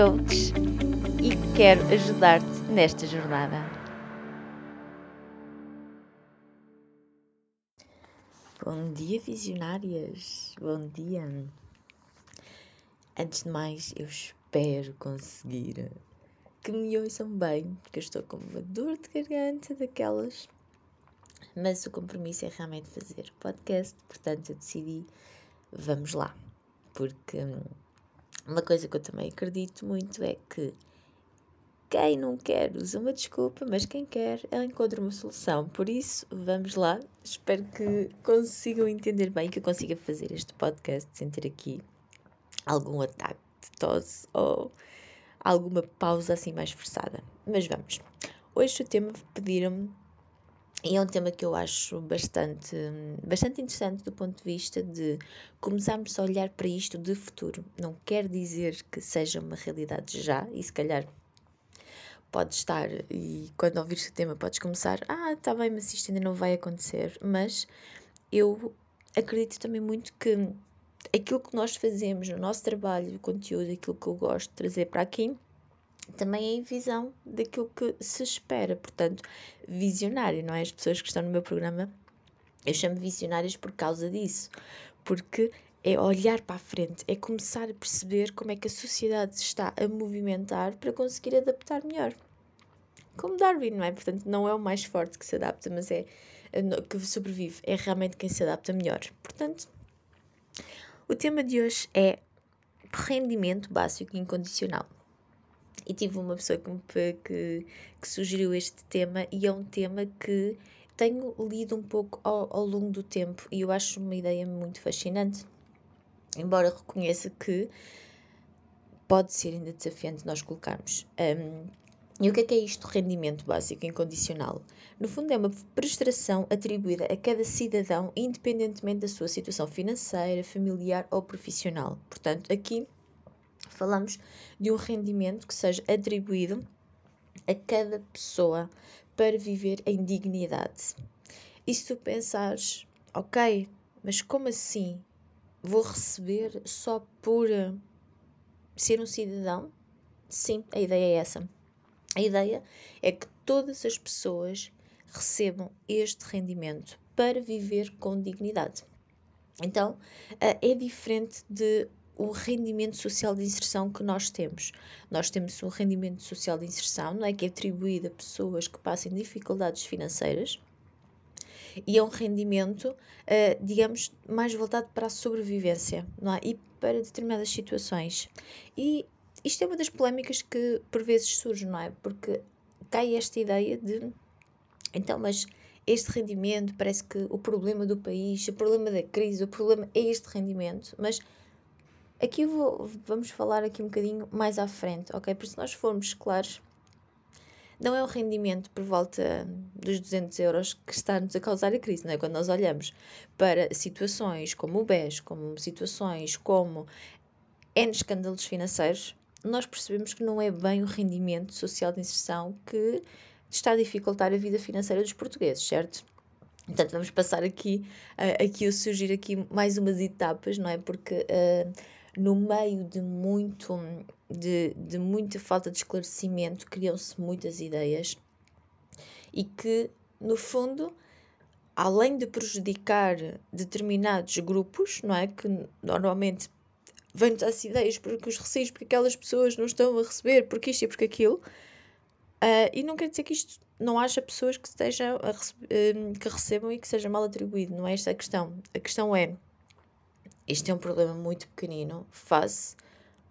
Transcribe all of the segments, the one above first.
coach e quero ajudar-te nesta jornada. Bom dia, visionárias! Bom dia! Antes de mais, eu espero conseguir que me ouçam bem, porque eu estou com uma dor de garganta daquelas. Mas o compromisso é realmente fazer podcast, portanto eu decidi, vamos lá. Porque uma coisa que eu também acredito muito é que quem não quer usa uma desculpa, mas quem quer encontra uma solução. Por isso, vamos lá. Espero que consigam entender bem, que eu consiga fazer este podcast sem ter aqui algum ataque de tosse ou alguma pausa assim mais forçada. Mas vamos. Hoje o tema pediram-me e é um tema que eu acho bastante, bastante interessante do ponto de vista de começarmos a olhar para isto de futuro. Não quer dizer que seja uma realidade já, e se calhar pode estar, e quando ouvires o tema podes começar, ah, está bem, mas isto ainda não vai acontecer. Mas eu acredito também muito que aquilo que nós fazemos no nosso trabalho, o conteúdo, aquilo que eu gosto de trazer para aqui, também é em visão daquilo que se espera. Portanto, visionário, não é? As pessoas que estão no meu programa, eu chamo visionárias por causa disso. Porque é olhar para a frente, é começar a perceber como é que a sociedade se está a movimentar para conseguir adaptar melhor. Como Darwin, não é? Portanto, não é o mais forte que se adapta, mas é que sobrevive, é realmente quem se adapta melhor. Portanto, o tema de hoje é rendimento básico incondicional. E tive uma pessoa que, me, que, que sugeriu este tema e é um tema que tenho lido um pouco ao, ao longo do tempo e eu acho uma ideia muito fascinante. Embora reconheça que pode ser ainda desafiante nós colocarmos. Um, e o que é que é isto rendimento básico incondicional? No fundo, é uma prestação atribuída a cada cidadão, independentemente da sua situação financeira, familiar ou profissional. Portanto, aqui falamos de um rendimento que seja atribuído a cada pessoa para viver em dignidade. E se tu pensares, ok, mas como assim vou receber só por ser um cidadão? Sim, a ideia é essa. A ideia é que todas as pessoas recebam este rendimento para viver com dignidade. Então, eh, é diferente de o rendimento social de inserção que nós temos. Nós temos um rendimento social de inserção, não é que é atribuído a pessoas que passem dificuldades financeiras e é um rendimento, uh, digamos, mais voltado para a sobrevivência, é? E para determinadas situações. E isto é uma das polémicas que por vezes surge, não é? Porque cai esta ideia de então, mas este rendimento parece que o problema do país, o problema da crise, o problema é este rendimento, mas Aqui vou, vamos falar aqui um bocadinho mais à frente, ok? Porque se nós formos claros, não é o rendimento por volta dos 200 euros que está-nos a causar a crise, não é? Quando nós olhamos para situações como o BES, como situações como N escândalos financeiros, nós percebemos que não é bem o rendimento social de inserção que está a dificultar a vida financeira dos portugueses, certo? Portanto, vamos passar aqui, aqui a surgir aqui mais umas etapas, não é? Porque uh, no meio de muito de, de muita falta de esclarecimento criam-se muitas ideias e que no fundo além de prejudicar determinados grupos não é que normalmente vêm-nos as ideias porque os receios porque aquelas pessoas não estão a receber porque isto e porque aquilo uh, e não quer dizer que isto não haja pessoas que estejam a uh, que recebam e que seja mal atribuído não é esta a questão. A questão é este é um problema muito pequenino face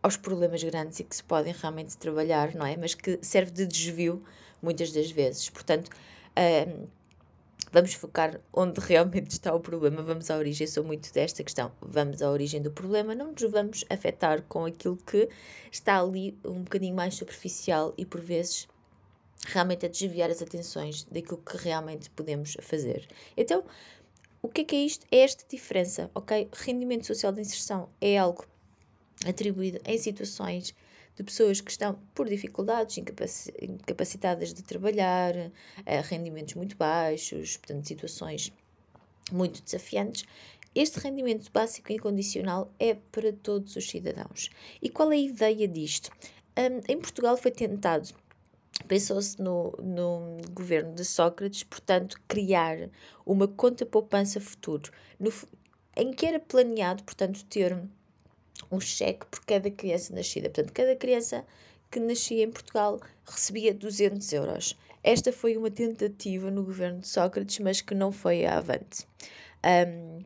aos problemas grandes e que se podem realmente trabalhar, não é? Mas que serve de desvio muitas das vezes. Portanto, vamos focar onde realmente está o problema, vamos à origem. Eu sou muito desta questão. Vamos à origem do problema, não nos vamos afetar com aquilo que está ali um bocadinho mais superficial e por vezes realmente a desviar as atenções daquilo que realmente podemos fazer. Então, o que é que é isto? É esta diferença, ok? Rendimento social de inserção é algo atribuído em situações de pessoas que estão por dificuldades, incapacitadas de trabalhar, a rendimentos muito baixos, portanto, situações muito desafiantes. Este rendimento básico incondicional é para todos os cidadãos. E qual é a ideia disto? Um, em Portugal foi tentado pensou-se no, no governo de Sócrates, portanto, criar uma conta poupança futuro, no, em que era planeado, portanto, ter um cheque por cada criança nascida. Portanto, cada criança que nascia em Portugal recebia 200 euros. Esta foi uma tentativa no governo de Sócrates, mas que não foi avante. Um,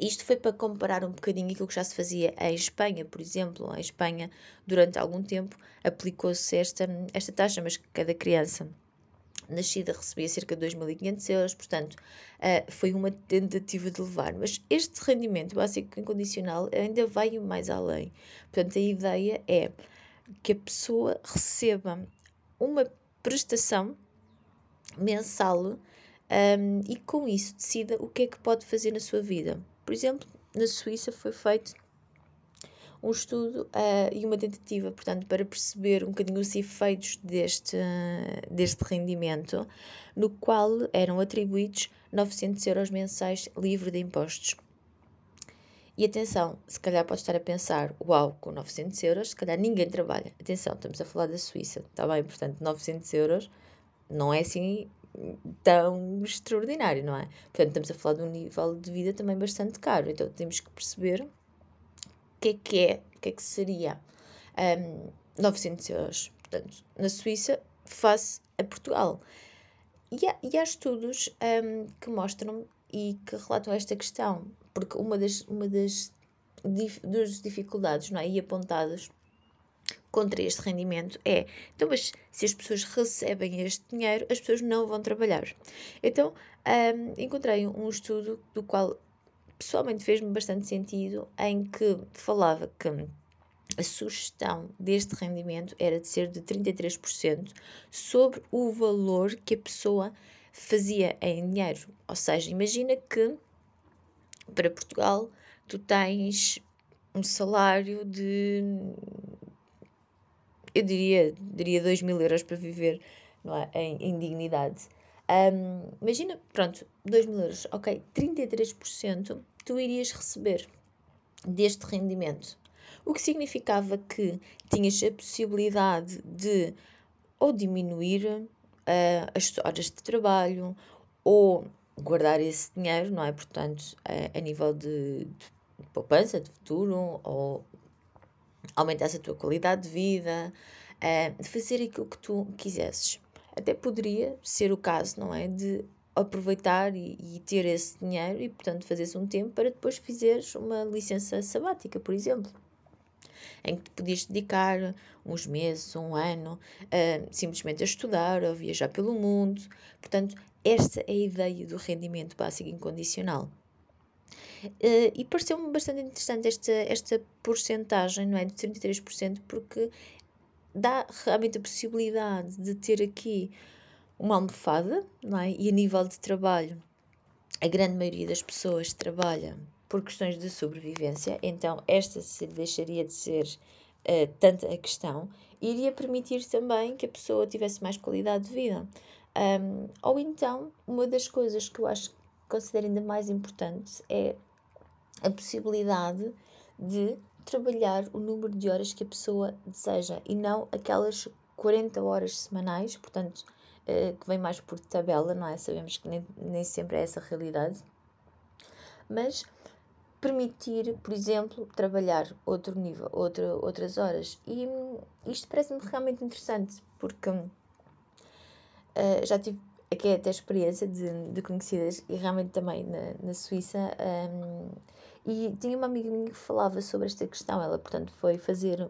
isto foi para comparar um bocadinho aquilo que já se fazia em Espanha, por exemplo. Em Espanha, durante algum tempo, aplicou-se esta, esta taxa, mas cada criança nascida recebia cerca de 2.500 euros, portanto, uh, foi uma tentativa de levar. Mas este rendimento básico incondicional ainda vai mais além. Portanto, a ideia é que a pessoa receba uma prestação mensal um, e com isso decida o que é que pode fazer na sua vida. Por exemplo, na Suíça foi feito um estudo uh, e uma tentativa, portanto, para perceber um bocadinho os efeitos deste, uh, deste rendimento, no qual eram atribuídos 900 euros mensais livre de impostos. E atenção, se calhar pode estar a pensar, uau, com 900 euros, se calhar ninguém trabalha. Atenção, estamos a falar da Suíça, está bem? Portanto, 900 euros não é assim tão extraordinário, não é? Portanto, estamos a falar de um nível de vida também bastante caro. Então, temos que perceber o que é que é, o que é que seria um, 900 euros, portanto, na Suíça, face a Portugal. E há, e há estudos um, que mostram e que relatam esta questão, porque uma das, uma das, dif, dificuldades não é, e apontadas contra este rendimento é, então, mas se as pessoas recebem este dinheiro, as pessoas não vão trabalhar. Então, um, encontrei um estudo do qual pessoalmente fez-me bastante sentido, em que falava que a sugestão deste rendimento era de ser de 33% sobre o valor que a pessoa fazia em dinheiro. Ou seja, imagina que para Portugal tu tens um salário de eu diria, diria 2 mil euros para viver é? em, em dignidade. Um, imagina, pronto, 2 mil euros, ok, 33% tu irias receber deste rendimento. O que significava que tinhas a possibilidade de ou diminuir uh, as horas de trabalho ou guardar esse dinheiro, não é? Portanto, uh, a nível de, de poupança, de futuro, ou aumentasse a tua qualidade de vida, uh, fazer aquilo que tu quisesses. Até poderia ser o caso, não é? De aproveitar e, e ter esse dinheiro e, portanto, fazeres um tempo para depois fazeres uma licença sabática, por exemplo em que te podias dedicar uns meses, um ano, uh, simplesmente a estudar ou viajar pelo mundo. Portanto, esta é a ideia do rendimento básico incondicional. Uh, e pareceu-me bastante interessante esta, esta porcentagem, não é? De 33%, porque dá realmente a possibilidade de ter aqui uma almofada, não é? E a nível de trabalho, a grande maioria das pessoas trabalha por questões de sobrevivência, então esta deixaria de ser uh, tanta a questão, iria permitir também que a pessoa tivesse mais qualidade de vida. Um, ou então, uma das coisas que eu acho que considero ainda mais importante é a possibilidade de trabalhar o número de horas que a pessoa deseja e não aquelas 40 horas semanais, portanto, uh, que vem mais por tabela, não é? Sabemos que nem, nem sempre é essa a realidade, mas permitir, por exemplo, trabalhar outro nível, outra, outras horas. E isto parece-me realmente interessante, porque uh, já tive aqui até experiência de, de conhecidas e realmente também na, na Suíça. Um, e tinha uma amiga minha que falava sobre esta questão. Ela, portanto, foi fazer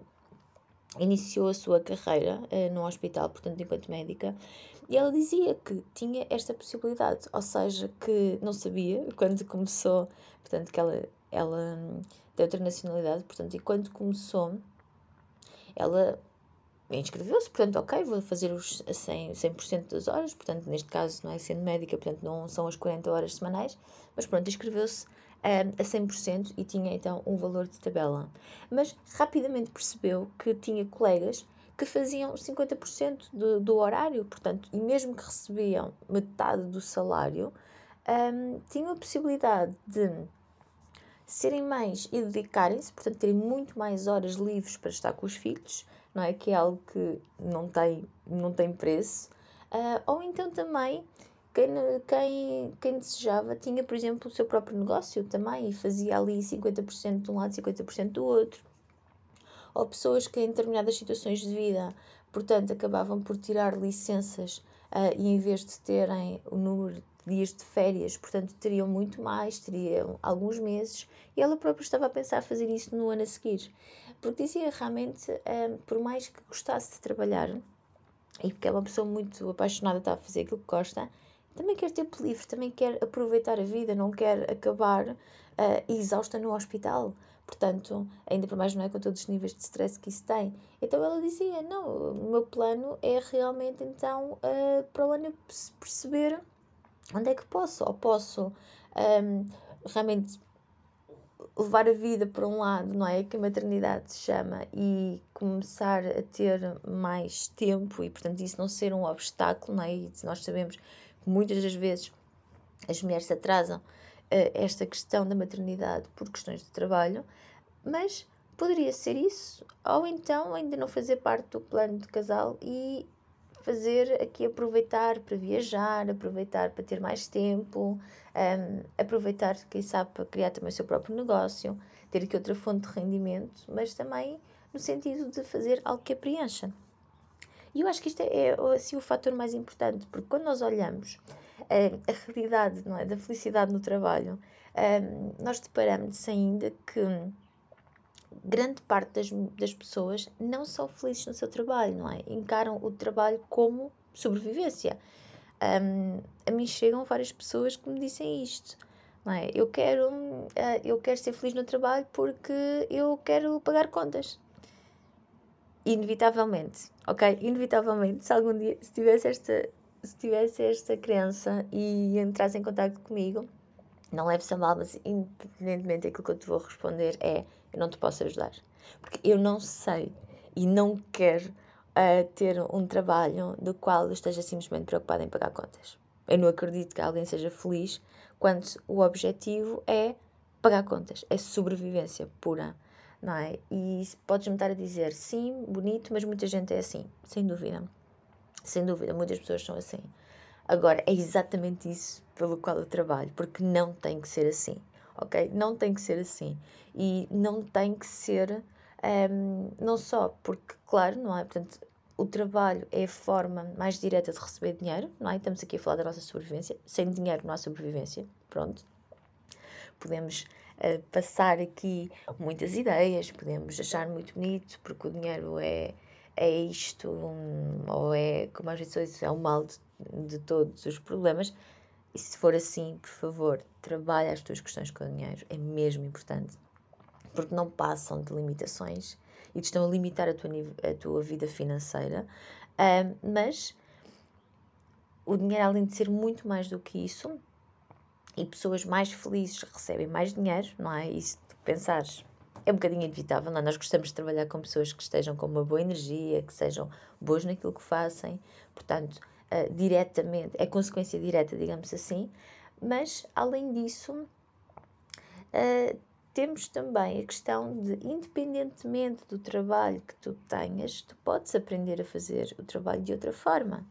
iniciou a sua carreira uh, no hospital, portanto, enquanto médica, e ela dizia que tinha esta possibilidade, ou seja, que não sabia quando começou, portanto, que ela, ela tem outra nacionalidade, portanto, e quando começou, ela inscreveu-se, portanto, ok, vou fazer os 100%, 100 das horas, portanto, neste caso não é sendo médica, portanto, não são as 40 horas semanais, mas pronto, inscreveu-se um, a 100% e tinha então um valor de tabela. Mas rapidamente percebeu que tinha colegas que faziam 50% do, do horário, portanto, e mesmo que recebiam metade do salário, um, tinham a possibilidade de serem mães e dedicarem-se, portanto, terem muito mais horas livres para estar com os filhos, não é? Que é algo que não tem, não tem preço. Uh, ou então também quem, quem, quem desejava tinha, por exemplo, o seu próprio negócio também e fazia ali 50% de um lado, 50% do outro. Ou pessoas que em determinadas situações de vida, portanto, acabavam por tirar licenças uh, e em vez de terem o número de dias de férias, portanto, teriam muito mais, teriam alguns meses, e ela própria estava a pensar fazer isso no ano a seguir. Porque dizia realmente, um, por mais que gostasse de trabalhar, e porque é uma pessoa muito apaixonada, está a fazer aquilo que gosta, também quer tempo livre, também quer aproveitar a vida, não quer acabar uh, exausta no hospital. Portanto, ainda por mais não é com todos os níveis de stress que isso tem. Então ela dizia: Não, o meu plano é realmente então uh, para o ano perceber onde é que posso. Ou posso um, realmente levar a vida para um lado, não é? Que a maternidade se chama, e começar a ter mais tempo e, portanto, isso não ser um obstáculo, não é? E nós sabemos que muitas das vezes as mulheres se atrasam uh, esta questão da maternidade por questões de trabalho, mas poderia ser isso, ou então ainda não fazer parte do plano de casal e fazer aqui aproveitar para viajar, aproveitar para ter mais tempo, um, aproveitar, quem sabe, para criar também o seu próprio negócio, ter aqui outra fonte de rendimento, mas também no sentido de fazer algo que a preencha. E eu acho que isto é, é assim, o fator mais importante, porque quando nós olhamos uh, a realidade não é, da felicidade no trabalho, um, nós deparamos ainda que grande parte das, das pessoas não são felizes no seu trabalho, não é? Encaram o trabalho como sobrevivência. Um, a mim chegam várias pessoas que me dizem isto. Não é? Eu quero, uh, eu quero ser feliz no trabalho porque eu quero pagar contas. Inevitavelmente, ok? Inevitavelmente, se algum dia se tivesse esta, se tivesse esta crença e entrasse em contato comigo, não leves a mal, mas independentemente daquilo que eu te vou responder é eu não te posso ajudar. Porque eu não sei e não quero uh, ter um trabalho do qual esteja simplesmente preocupada em pagar contas. Eu não acredito que alguém seja feliz quando o objetivo é pagar contas, é sobrevivência pura, não é? E podes-me estar a dizer, sim, bonito, mas muita gente é assim, sem dúvida. Sem dúvida, muitas pessoas são assim. Agora, é exatamente isso pelo qual eu trabalho, porque não tem que ser assim ok? Não tem que ser assim. E não tem que ser, um, ehm, não só porque, claro, não é? Portanto, o trabalho é a forma mais direta de receber dinheiro, não é? Estamos aqui a falar da nossa sobrevivência. Sem dinheiro não há sobrevivência, pronto. Podemos uh, passar aqui muitas ideias, podemos achar muito bonito, porque o dinheiro é, é isto, um, ou é, como às vezes é o mal de, de todos os problemas, e se for assim, por favor, trabalha as tuas questões com o dinheiro. É mesmo importante. Porque não passam de limitações e te estão a limitar a tua, a tua vida financeira. Mas o dinheiro, além de ser muito mais do que isso, e pessoas mais felizes recebem mais dinheiro, não é? E se pensares, é um bocadinho inevitável, não é? Nós gostamos de trabalhar com pessoas que estejam com uma boa energia, que sejam boas naquilo que fazem. Portanto, uh, diretamente, é consequência direta, digamos assim, mas além disso, uh, temos também a questão de, independentemente do trabalho que tu tenhas, tu podes aprender a fazer o trabalho de outra forma.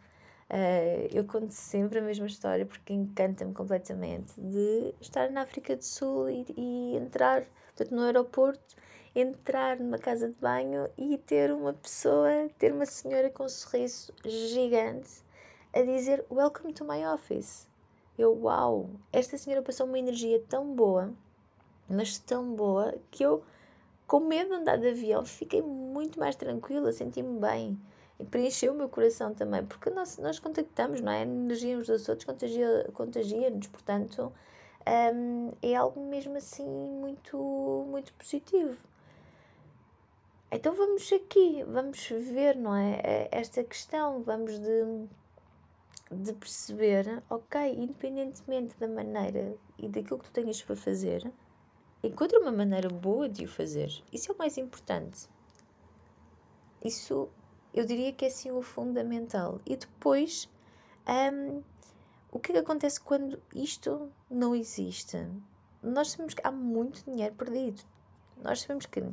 Uh, eu conto sempre a mesma história porque encanta-me completamente de estar na África do Sul e, e, entrar portanto, no aeroporto, entrar numa casa de banho e ter uma pessoa, ter uma senhora com um sorriso gigante a dizer Welcome to my office. Eu, uau, esta senhora passou uma energia tão boa, mas tão boa, que eu com medo de andar de avião, fiquei muito mais tranquila, senti-me bem. E preencheu o meu coração também, porque nós, nós contactamos, não é? A energia uns dos outros contagia-nos, contagia portanto, um, é algo mesmo assim muito, muito positivo. Então vamos aqui, vamos ver, não é? é? Esta questão, vamos de, de perceber, ok, independentemente da maneira e daquilo que tu tenhas para fazer, encontra uma maneira boa de o fazer. Isso é o mais importante. Isso eu diria que é sim o fundamental. E depois, um, o que, é que acontece quando isto não existe? Nós sabemos que há muito dinheiro perdido. Nós sabemos que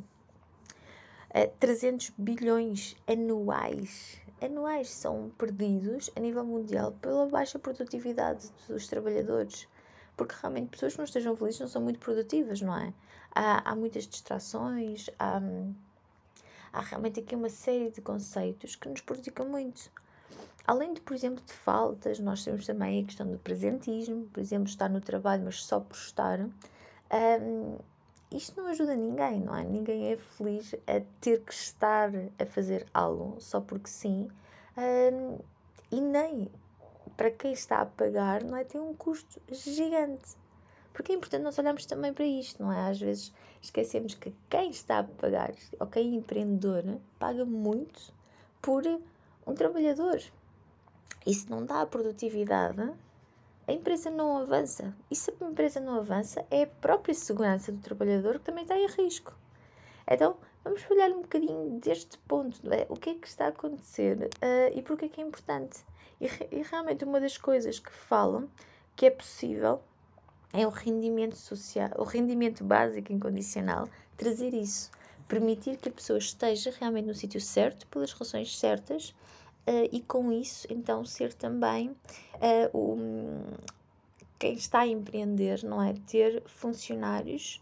300 bilhões anuais, anuais são perdidos a nível mundial pela baixa produtividade dos trabalhadores. Porque realmente pessoas que não estejam felizes não são muito produtivas, não é? Há, há muitas distrações, há, há realmente aqui uma série de conceitos que nos prejudicam muito. Além de, por exemplo, de faltas, nós temos também a questão do presentismo, por exemplo, estar no trabalho, mas só por estar. Um, isto não ajuda ninguém, não é? Ninguém é feliz a ter que estar a fazer algo só porque sim. Um, e nem para quem está a pagar, não é? Tem um custo gigante. Porque é importante nós olharmos também para isto, não é? Às vezes esquecemos que quem está a pagar, ou quem é empreendedor, paga muito por um trabalhador. Se não dá a produtividade, a empresa não avança. E se a empresa não avança, é a própria segurança do trabalhador que também está em risco. Então, vamos olhar um bocadinho deste ponto, é? o que é que está a acontecer uh, e porquê é que é importante. E, e, realmente uma das coisas que falam que é possível é o rendimento social, o rendimento básico incondicional, trazer isso, permitir que a pessoa esteja realmente no sítio certo, pelas razões certas, uh, e com isso então ser também uh, o, quem está a empreender, não é? Ter funcionários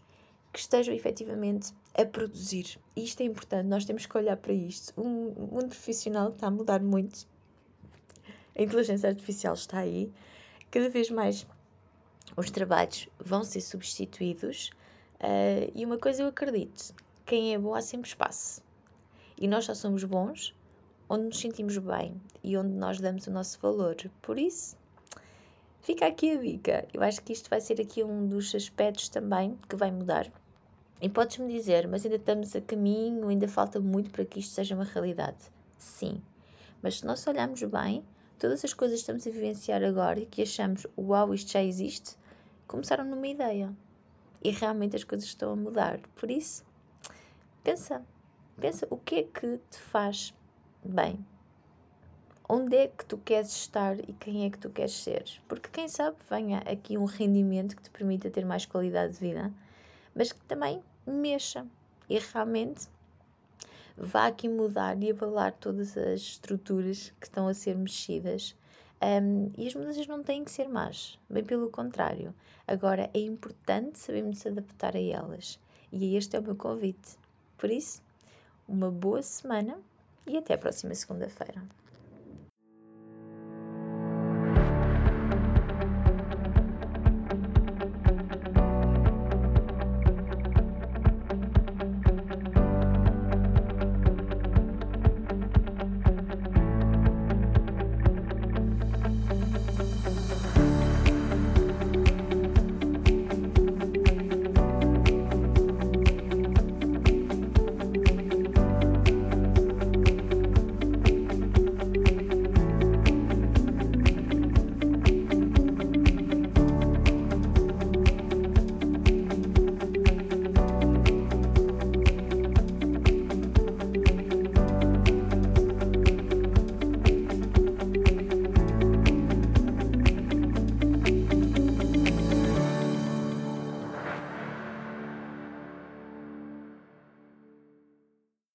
que estejam efetivamente a produzir. E isto é importante, nós temos que olhar para isto. O mundo profissional está a mudar muito. A inteligência artificial está aí. Cada vez mais os trabalhos vão ser substituídos. Uh, e uma coisa eu acredito: quem é bom há sempre espaço. E nós só somos bons onde nos sentimos bem e onde nós damos o nosso valor. Por isso, fica aqui a dica. Eu acho que isto vai ser aqui um dos aspectos também que vai mudar. E podes-me dizer, mas ainda estamos a caminho, ainda falta muito para que isto seja uma realidade. Sim, mas se nós olharmos bem, todas as coisas que estamos a vivenciar agora e que achamos, uau, isto já existe, começaram numa ideia. E realmente as coisas estão a mudar. Por isso, pensa, pensa o que é que te faz bem, onde é que tu queres estar e quem é que tu queres ser. Porque quem sabe venha aqui um rendimento que te permita ter mais qualidade de vida, mas que também mexa e realmente vá aqui mudar e abalar todas as estruturas que estão a ser mexidas. Um, e as mudanças não têm que ser más, bem pelo contrário. Agora é importante sabermos se adaptar a elas. E este é o meu convite. Por isso, uma boa semana e até a próxima segunda-feira.